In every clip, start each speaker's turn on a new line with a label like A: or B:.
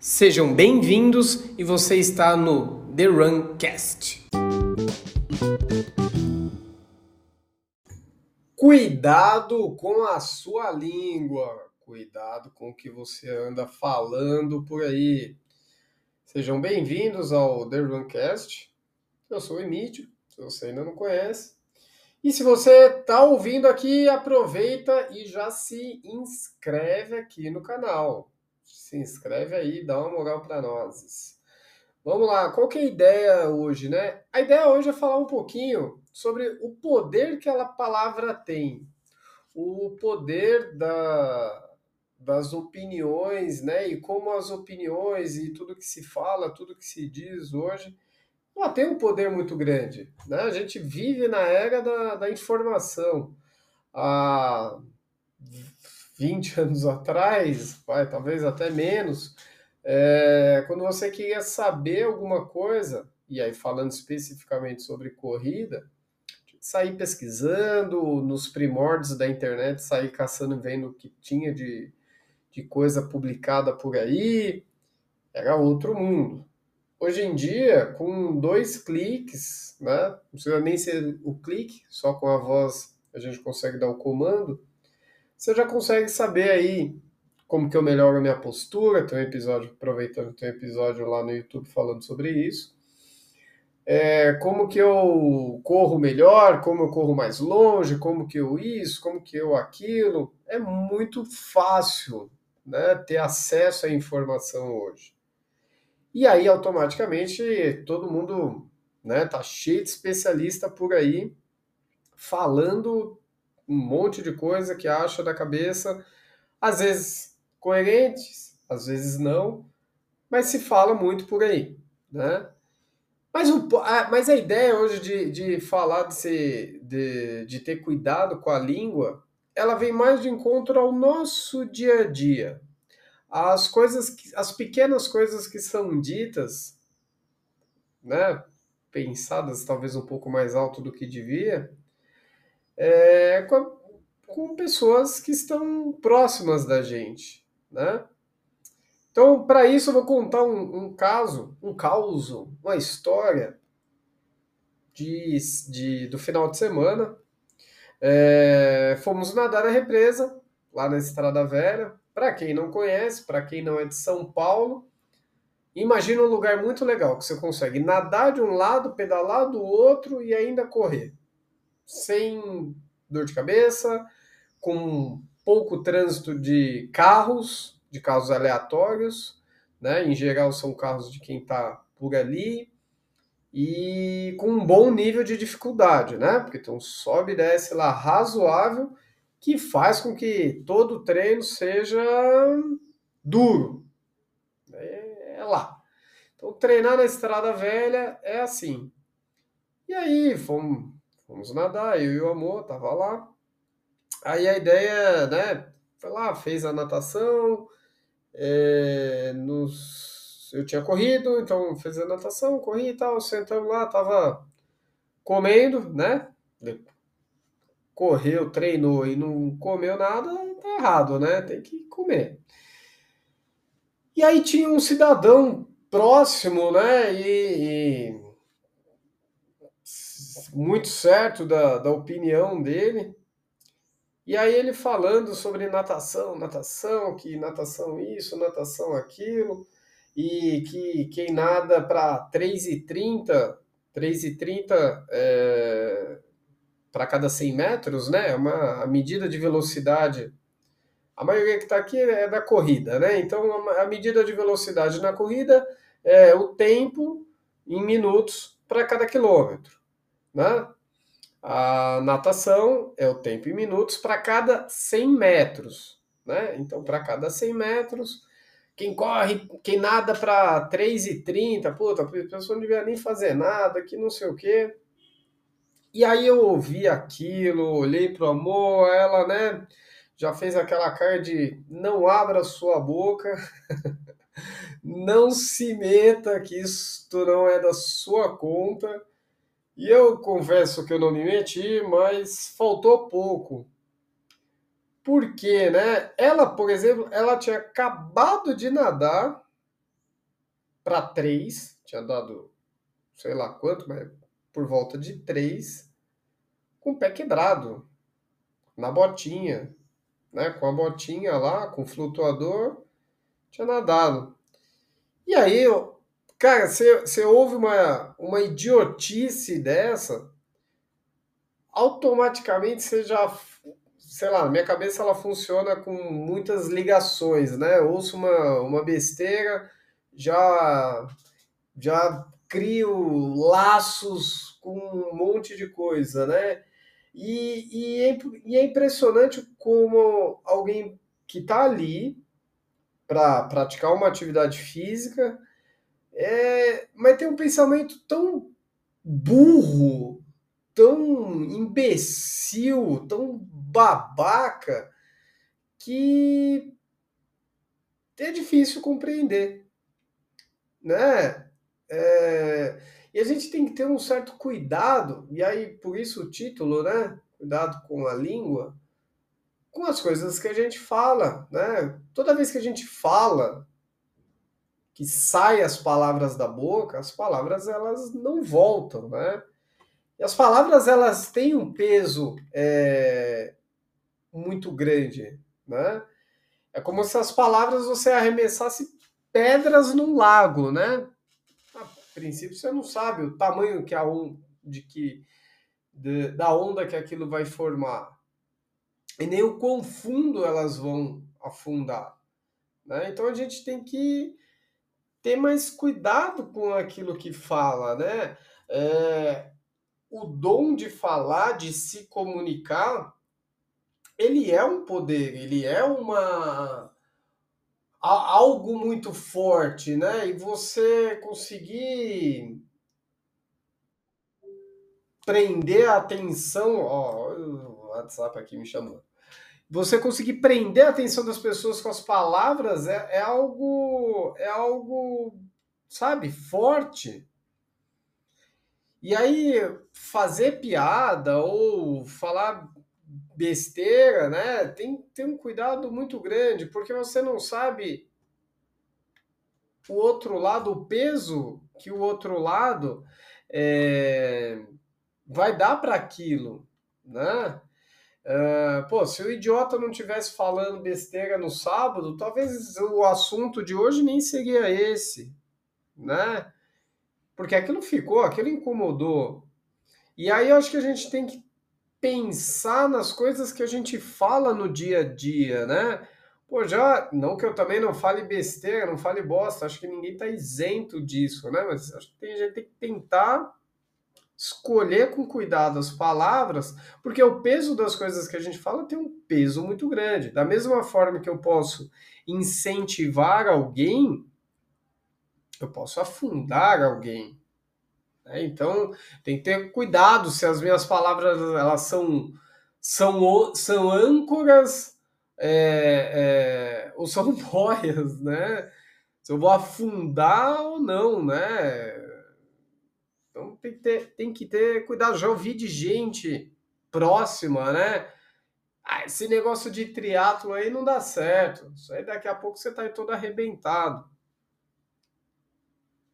A: Sejam bem-vindos e você está no The Runcast. Cuidado com a sua língua, cuidado com o que você anda falando por aí. Sejam bem-vindos ao The Runcast. Eu sou o Emílio, se você ainda não conhece. E se você está ouvindo aqui, aproveita e já se inscreve aqui no canal. Se inscreve aí, dá uma moral para nós. Vamos lá, qual que é a ideia hoje, né? A ideia hoje é falar um pouquinho sobre o poder que aquela palavra tem. O poder da, das opiniões, né? E como as opiniões e tudo que se fala, tudo que se diz hoje ela tem um poder muito grande. Né? A gente vive na era da, da informação. Há 20 anos atrás, vai, talvez até menos, é, quando você queria saber alguma coisa, e aí falando especificamente sobre corrida, sair pesquisando nos primórdios da internet, sair caçando, vendo o que tinha de, de coisa publicada por aí, era outro mundo. Hoje em dia, com dois cliques, né? não precisa nem ser o clique, só com a voz a gente consegue dar o comando, você já consegue saber aí como que eu melhoro a minha postura, tem um episódio, aproveitando tem um episódio lá no YouTube falando sobre isso, é, como que eu corro melhor, como eu corro mais longe, como que eu isso, como que eu aquilo, é muito fácil né, ter acesso à informação hoje. E aí, automaticamente, todo mundo né, tá cheio de especialista por aí falando um monte de coisa que acha da cabeça, às vezes coerentes, às vezes não, mas se fala muito por aí, né? Mas, o, a, mas a ideia hoje de, de falar de, ser, de, de ter cuidado com a língua, ela vem mais de encontro ao nosso dia a dia, as coisas, as pequenas coisas que são ditas, né, pensadas talvez um pouco mais alto do que devia, é, com, com pessoas que estão próximas da gente, né? Então, para isso, eu vou contar um, um, caso, um caos, uma história de, de, do final de semana. É, fomos nadar na represa, lá na Estrada Velha, para quem não conhece, para quem não é de São Paulo, imagina um lugar muito legal que você consegue nadar de um lado, pedalar do outro e ainda correr. Sem dor de cabeça, com pouco trânsito de carros, de carros aleatórios, né? Em geral são carros de quem está por ali e com um bom nível de dificuldade, né? Porque um sobe e desce lá razoável que faz com que todo o treino seja duro. É, é lá. Então, treinar na estrada velha é assim. E aí, fomos, fomos nadar, eu e o amor, tava lá. Aí a ideia, né, foi lá, fez a natação, é, nos, eu tinha corrido, então fez a natação, corri e tal, sentamos lá, tava comendo, né, correu, treinou e não comeu nada, tá errado, né? Tem que comer. E aí tinha um cidadão próximo, né? E, e muito certo da, da opinião dele. E aí ele falando sobre natação, natação, que natação isso, natação aquilo, e que quem nada para 3,30, 3,30 é, para cada 100 metros, né? É uma a medida de velocidade. A maioria que está aqui é da corrida, né? Então a medida de velocidade na corrida é o tempo em minutos para cada quilômetro, né? A natação é o tempo em minutos para cada 100 metros, né? Então para cada 100 metros quem corre, quem nada para 3,30, puta, a pessoa não devia nem fazer nada, que não sei o quê. E aí eu ouvi aquilo, olhei pro amor, ela, né, já fez aquela cara de não abra sua boca, não se meta, que isto não é da sua conta. E eu confesso que eu não me meti, mas faltou pouco. Porque, né? Ela, por exemplo, ela tinha acabado de nadar para 3, tinha dado sei lá quanto, mas por volta de 3, com o pé quebrado, na botinha, né? Com a botinha lá, com o flutuador, tinha nadado. E aí, cara, você, ouve uma, uma idiotice dessa, automaticamente você já, sei lá, minha cabeça ela funciona com muitas ligações, né? Eu ouço uma, uma besteira, já já crio laços com um monte de coisa, né? E, e, é, e é impressionante como alguém que está ali para praticar uma atividade física, é, mas tem um pensamento tão burro, tão imbecil, tão babaca, que é difícil compreender, né? É, e a gente tem que ter um certo cuidado, e aí por isso o título, né? Cuidado com a língua, com as coisas que a gente fala, né? Toda vez que a gente fala, que sai as palavras da boca, as palavras elas não voltam, né? E as palavras elas têm um peso é, muito grande, né? É como se as palavras você arremessasse pedras num lago, né? princípio, você não sabe o tamanho que a onda, de que, de, da onda que aquilo vai formar. E nem o quão fundo elas vão afundar. Né? Então a gente tem que ter mais cuidado com aquilo que fala, né? É, o dom de falar, de se comunicar, ele é um poder, ele é uma algo muito forte, né? E você conseguir prender a atenção, ó, o WhatsApp aqui me chamando. Você conseguir prender a atenção das pessoas com as palavras é, é algo, é algo, sabe, forte. E aí fazer piada ou falar besteira, né? Tem, tem um cuidado muito grande, porque você não sabe o outro lado, o peso que o outro lado é, vai dar para aquilo, né? Uh, pô, se o idiota não tivesse falando besteira no sábado, talvez o assunto de hoje nem seria esse, né? Porque aquilo ficou, aquilo incomodou. E aí eu acho que a gente tem que pensar nas coisas que a gente fala no dia a dia, né? Pô, já, não que eu também não fale besteira, não fale bosta, acho que ninguém tá isento disso, né? Mas acho que a gente tem que tentar escolher com cuidado as palavras, porque o peso das coisas que a gente fala tem um peso muito grande. Da mesma forma que eu posso incentivar alguém, eu posso afundar alguém. Né? Então, tem que ter cuidado se as minhas palavras elas são, são, são âncoras é, é, ou são boias, né? Se eu vou afundar ou não, né? Então tem que ter, tem que ter cuidado. Já ouvi de gente próxima, né? Ah, esse negócio de triatlo aí não dá certo. Isso aí daqui a pouco você tá todo arrebentado.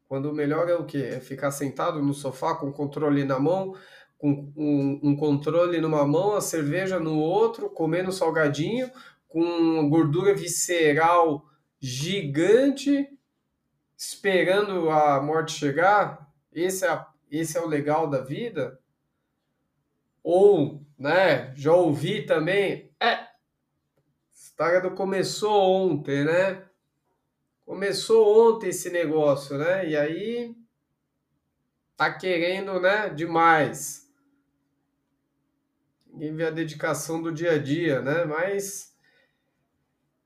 A: Quando o melhor é o quê? É ficar sentado no sofá com o controle na mão, com um, um controle numa mão, a cerveja no outro, comendo salgadinho, com gordura visceral gigante, esperando a morte chegar. Esse é, esse é o legal da vida? Ou, né, já ouvi também, é, história do começou ontem, né? Começou ontem esse negócio, né? E aí tá querendo, né, demais. Ninguém vê a dedicação do dia a dia, né? Mas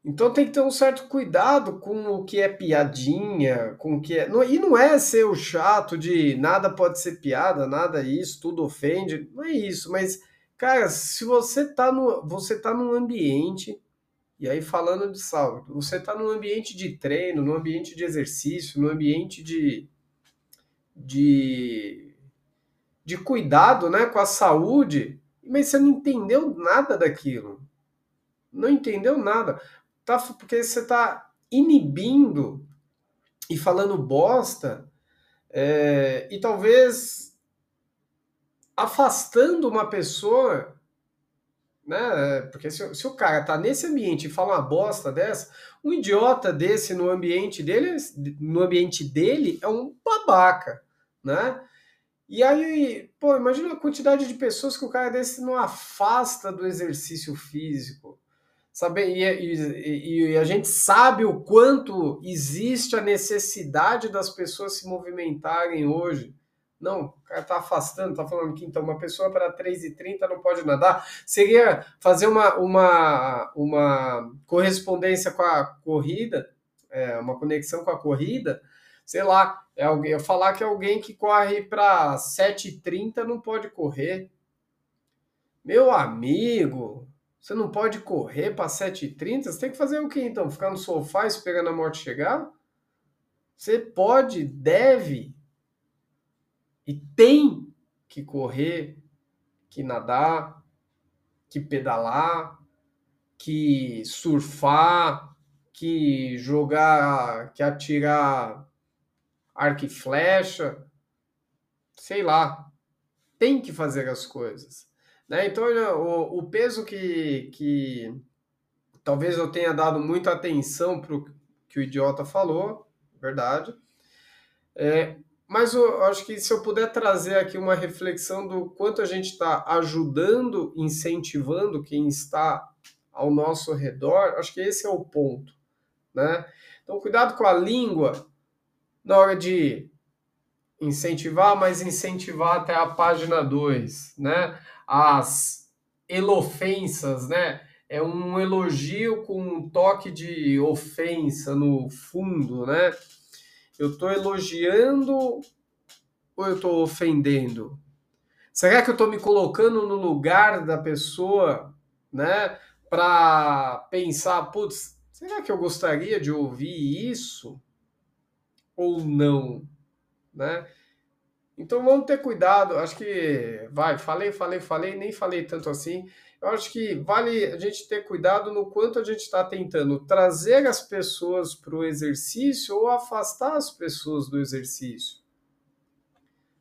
A: então tem que ter um certo cuidado com o que é piadinha, com o que é. E não é ser o chato de nada pode ser piada, nada isso, tudo ofende. Não é isso, mas, cara, se você tá no. Você tá num ambiente e aí, falando de saúde, você está num ambiente de treino, num ambiente de exercício, num ambiente de, de, de cuidado né, com a saúde, mas você não entendeu nada daquilo. Não entendeu nada. Tá, porque você está inibindo e falando bosta, é, e talvez afastando uma pessoa, né? Porque se, se, o cara tá nesse ambiente e fala uma bosta dessa, um idiota desse no ambiente dele, no ambiente dele é um babaca, né? E aí, pô, imagina a quantidade de pessoas que o cara desse não afasta do exercício físico. Sabe? E, e, e, a gente sabe o quanto existe a necessidade das pessoas se movimentarem hoje. Não, o cara está afastando, está falando que então uma pessoa para 3,30 não pode nadar. Seria fazer uma, uma, uma correspondência com a corrida, é, uma conexão com a corrida, sei lá, é alguém, eu falar que alguém que corre para 7,30 não pode correr. Meu amigo, você não pode correr para 7h30? Você tem que fazer o quê então? Ficar no sofá esperando a morte chegar? Você pode, deve e tem que correr, que nadar, que pedalar, que surfar, que jogar, que atirar arco e flecha, sei lá. Tem que fazer as coisas. Né? Então, o, o peso que, que talvez eu tenha dado muita atenção para o que o idiota falou, verdade. É, mas eu acho que se eu puder trazer aqui uma reflexão do quanto a gente está ajudando, incentivando quem está ao nosso redor, acho que esse é o ponto. Né? Então, cuidado com a língua na hora de incentivar, mas incentivar até a página 2, né? As elofensas, né? É um elogio com um toque de ofensa no fundo, né? Eu estou elogiando ou eu estou ofendendo? Será que eu estou me colocando no lugar da pessoa, né? Para pensar, putz, será que eu gostaria de ouvir isso ou não, né? Então vamos ter cuidado. Acho que vai, falei, falei, falei, nem falei tanto assim. Eu acho que vale a gente ter cuidado no quanto a gente está tentando trazer as pessoas para o exercício ou afastar as pessoas do exercício.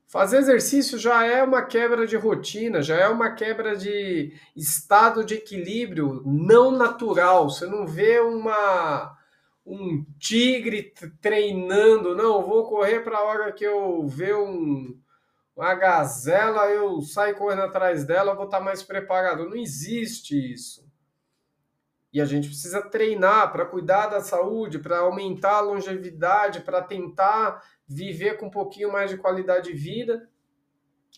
A: Fazer exercício já é uma quebra de rotina, já é uma quebra de estado de equilíbrio não natural. Você não vê uma um tigre treinando, não, vou correr para a hora que eu ver um, uma gazela, eu saio correndo atrás dela, vou estar tá mais preparado. Não existe isso. E a gente precisa treinar para cuidar da saúde, para aumentar a longevidade, para tentar viver com um pouquinho mais de qualidade de vida.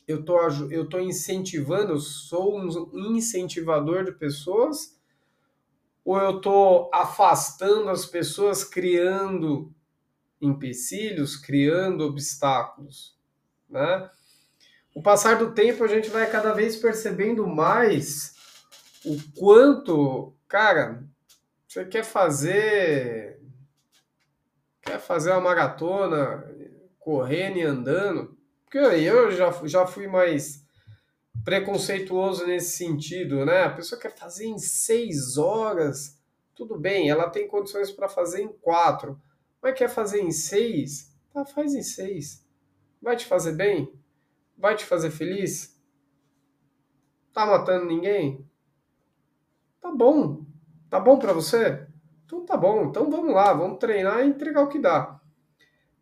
A: Eu tô, eu tô incentivando, eu sou um incentivador de pessoas ou eu estou afastando as pessoas, criando empecilhos, criando obstáculos, né? O passar do tempo a gente vai cada vez percebendo mais o quanto, cara, você quer fazer quer fazer uma maratona correndo e andando, porque eu já, já fui mais preconceituoso nesse sentido, né? A pessoa quer fazer em seis horas, tudo bem, ela tem condições para fazer em quatro, mas quer fazer em seis, tá, faz em seis. Vai te fazer bem? Vai te fazer feliz? Tá matando ninguém? Tá bom. Tá bom para você? Então tá bom. Então vamos lá, vamos treinar e entregar o que dá.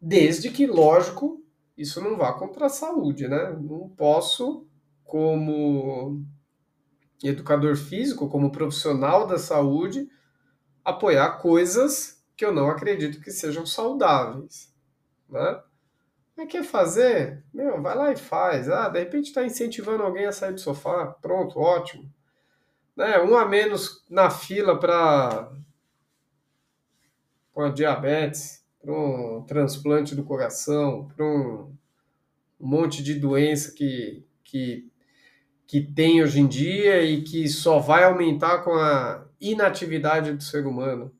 A: Desde que, lógico, isso não vá contra a saúde, né? Não posso como educador físico, como profissional da saúde, apoiar coisas que eu não acredito que sejam saudáveis, né? Mas quer fazer? Meu, vai lá e faz. Ah, de repente está incentivando alguém a sair do sofá. Pronto, ótimo. Né? Um a menos na fila para a diabetes, para um transplante do coração, para um, um monte de doença que, que que tem hoje em dia e que só vai aumentar com a inatividade do ser humano.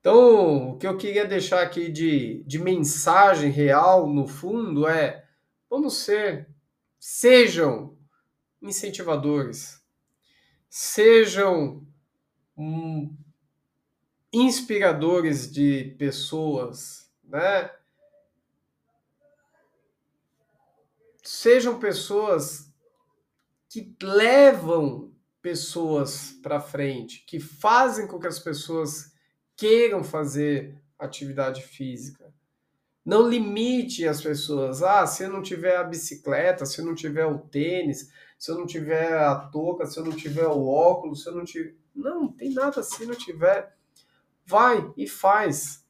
A: Então, o que eu queria deixar aqui de, de mensagem real, no fundo, é: vamos ser, sejam incentivadores, sejam hum, inspiradores de pessoas, né? Sejam pessoas que levam pessoas para frente, que fazem com que as pessoas queiram fazer atividade física. Não limite as pessoas. Ah, se eu não tiver a bicicleta, se eu não tiver o tênis, se eu não tiver a touca, se eu não tiver o óculos, se eu não tiver. Não, não tem nada se não tiver. Vai e faz.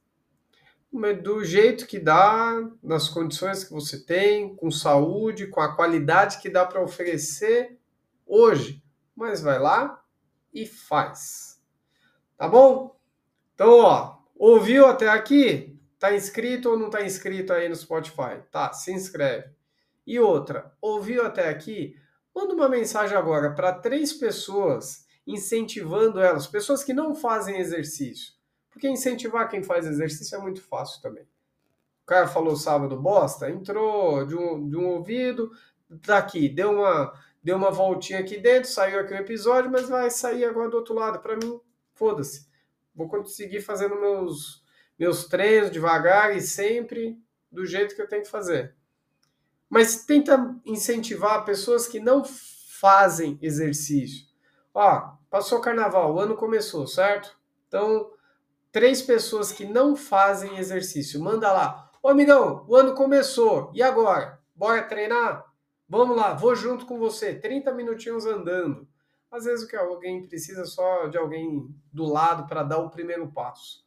A: Do jeito que dá, nas condições que você tem, com saúde, com a qualidade que dá para oferecer hoje. Mas vai lá e faz. Tá bom? Então, ó, ouviu até aqui? Tá inscrito ou não tá inscrito aí no Spotify? Tá, se inscreve. E outra, ouviu até aqui? Manda uma mensagem agora para três pessoas, incentivando elas, pessoas que não fazem exercício. Porque incentivar quem faz exercício é muito fácil também. O cara falou sábado bosta, entrou de um, de um ouvido, daqui, deu uma, deu uma voltinha aqui dentro, saiu aqui o episódio, mas vai sair agora do outro lado. Para mim, foda-se. Vou conseguir fazendo meus, meus treinos devagar e sempre do jeito que eu tenho que fazer. Mas tenta incentivar pessoas que não fazem exercício. Ó, passou o carnaval, o ano começou, certo? Então, três pessoas que não fazem exercício, manda lá. Ô amigão, o ano começou, e agora? Bora treinar? Vamos lá, vou junto com você, 30 minutinhos andando. Às vezes o que alguém precisa só de alguém do lado para dar o primeiro passo.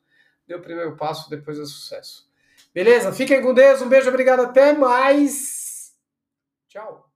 A: Deu o primeiro passo, depois é sucesso. Beleza? Fiquem com Deus, um beijo, obrigado, até mais! Tchau!